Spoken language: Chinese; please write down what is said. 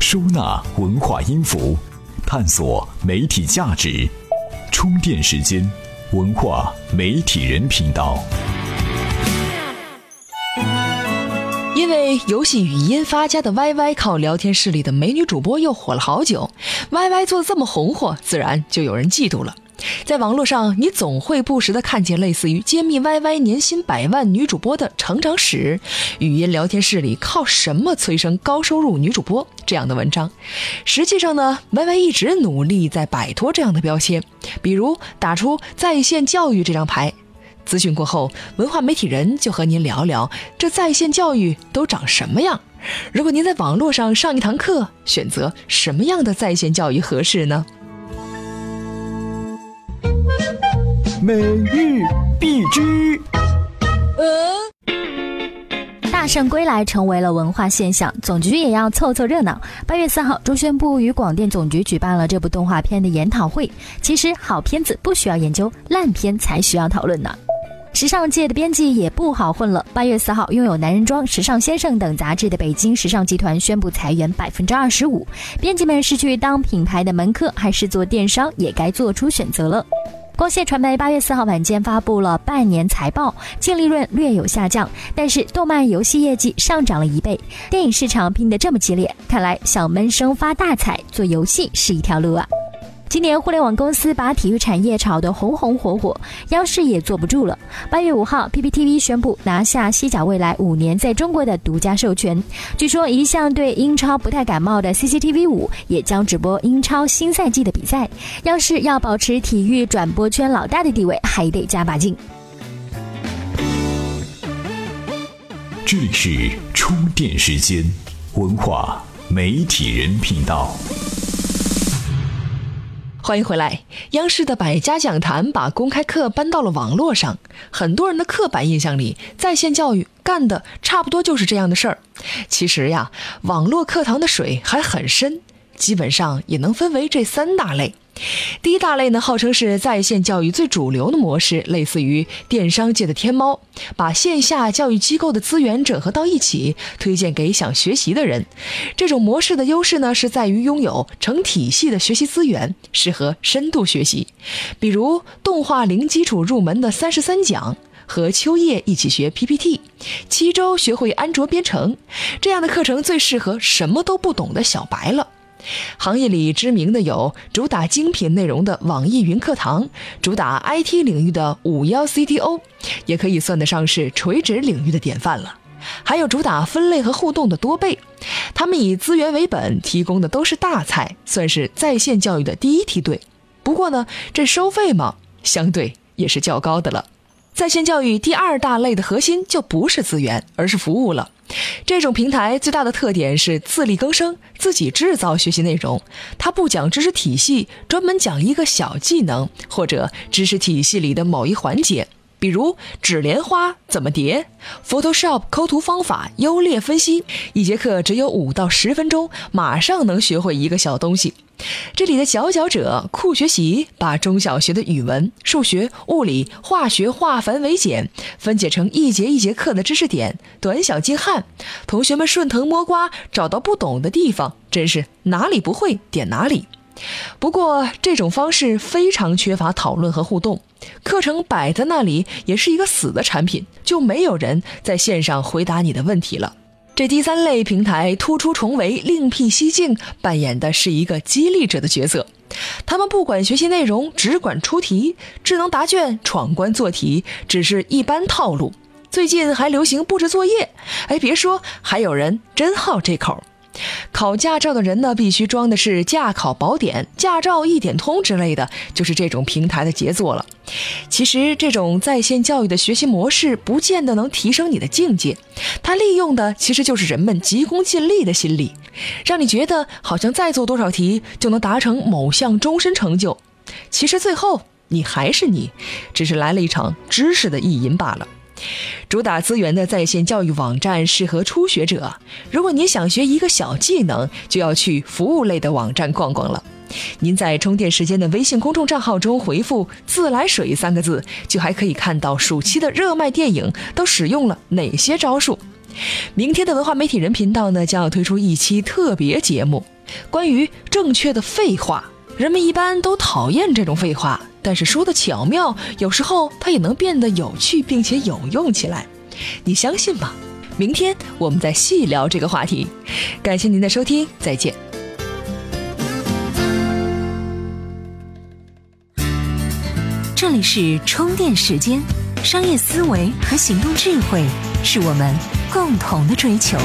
收纳文化音符，探索媒体价值。充电时间，文化媒体人频道。因为游戏语音发家的 YY 靠聊天室里的美女主播又火了好久，YY 做的这么红火，自然就有人嫉妒了。在网络上，你总会不时的看见类似于“揭秘 YY 年薪百万女主播的成长史”、“语音聊天室里靠什么催生高收入女主播”这样的文章。实际上呢，YY 一直努力在摆脱这样的标签，比如打出“在线教育”这张牌。咨询过后，文化媒体人就和您聊聊这在线教育都长什么样。如果您在网络上上一堂课，选择什么样的在线教育合适呢？每日必知。大圣归来成为了文化现象，总局也要凑凑热闹。八月四号，中宣部与广电总局举办了这部动画片的研讨会。其实，好片子不需要研究，烂片才需要讨论呢。时尚界的编辑也不好混了。八月四号，拥有《男人装》《时尚先生》等杂志的北京时尚集团宣布裁员百分之二十五。编辑们是去当品牌的门客，还是做电商，也该做出选择了。光线传媒八月四号晚间发布了半年财报，净利润略有下降，但是动漫游戏业绩上涨了一倍。电影市场拼得这么激烈，看来想闷声发大财，做游戏是一条路啊。今年互联网公司把体育产业炒得红红火火，央视也坐不住了。八月五号，PPTV 宣布拿下西甲未来五年在中国的独家授权。据说一向对英超不太感冒的 CCTV 五也将直播英超新赛季的比赛。央视要保持体育转播圈老大的地位，还得加把劲。这里是充电时间，文化媒体人频道。欢迎回来。央视的百家讲坛把公开课搬到了网络上，很多人的刻板印象里，在线教育干的差不多就是这样的事儿。其实呀，网络课堂的水还很深，基本上也能分为这三大类。第一大类呢，号称是在线教育最主流的模式，类似于电商界的天猫，把线下教育机构的资源整合到一起，推荐给想学习的人。这种模式的优势呢，是在于拥有成体系的学习资源，适合深度学习。比如动画零基础入门的三十三讲，和秋叶一起学 PPT，七周学会安卓编程，这样的课程最适合什么都不懂的小白了。行业里知名的有主打精品内容的网易云课堂，主打 IT 领域的五幺 CTO，也可以算得上是垂直领域的典范了。还有主打分类和互动的多倍，他们以资源为本，提供的都是大菜，算是在线教育的第一梯队。不过呢，这收费嘛，相对也是较高的了。在线教育第二大类的核心就不是资源，而是服务了。这种平台最大的特点是自力更生，自己制造学习内容。它不讲知识体系，专门讲一个小技能或者知识体系里的某一环节，比如纸莲花怎么叠，Photoshop 抠图方法优劣分析。一节课只有五到十分钟，马上能学会一个小东西。这里的佼佼者酷学习，把中小学的语文、数学、物理、化学化繁为简，分解成一节一节课的知识点，短小精悍。同学们顺藤摸瓜，找到不懂的地方，真是哪里不会点哪里。不过这种方式非常缺乏讨论和互动，课程摆在那里也是一个死的产品，就没有人在线上回答你的问题了。这第三类平台突出重围，另辟蹊径，扮演的是一个激励者的角色。他们不管学习内容，只管出题，智能答卷、闯关做题，只是一般套路。最近还流行布置作业，哎，别说，还有人真好这口。考驾照的人呢，必须装的是驾考宝典、驾照一点通之类的，就是这种平台的杰作了。其实，这种在线教育的学习模式，不见得能提升你的境界。它利用的其实就是人们急功近利的心理，让你觉得好像再做多少题就能达成某项终身成就。其实最后你还是你，只是来了一场知识的意淫罢了。主打资源的在线教育网站适合初学者。如果您想学一个小技能，就要去服务类的网站逛逛了。您在充电时间的微信公众账号中回复“自来水”三个字，就还可以看到暑期的热卖电影都使用了哪些招数。明天的文化媒体人频道呢，将要推出一期特别节目，关于正确的废话。人们一般都讨厌这种废话，但是说的巧妙，有时候它也能变得有趣并且有用起来。你相信吗？明天我们再细聊这个话题。感谢您的收听，再见。这里是充电时间，商业思维和行动智慧是我们共同的追求。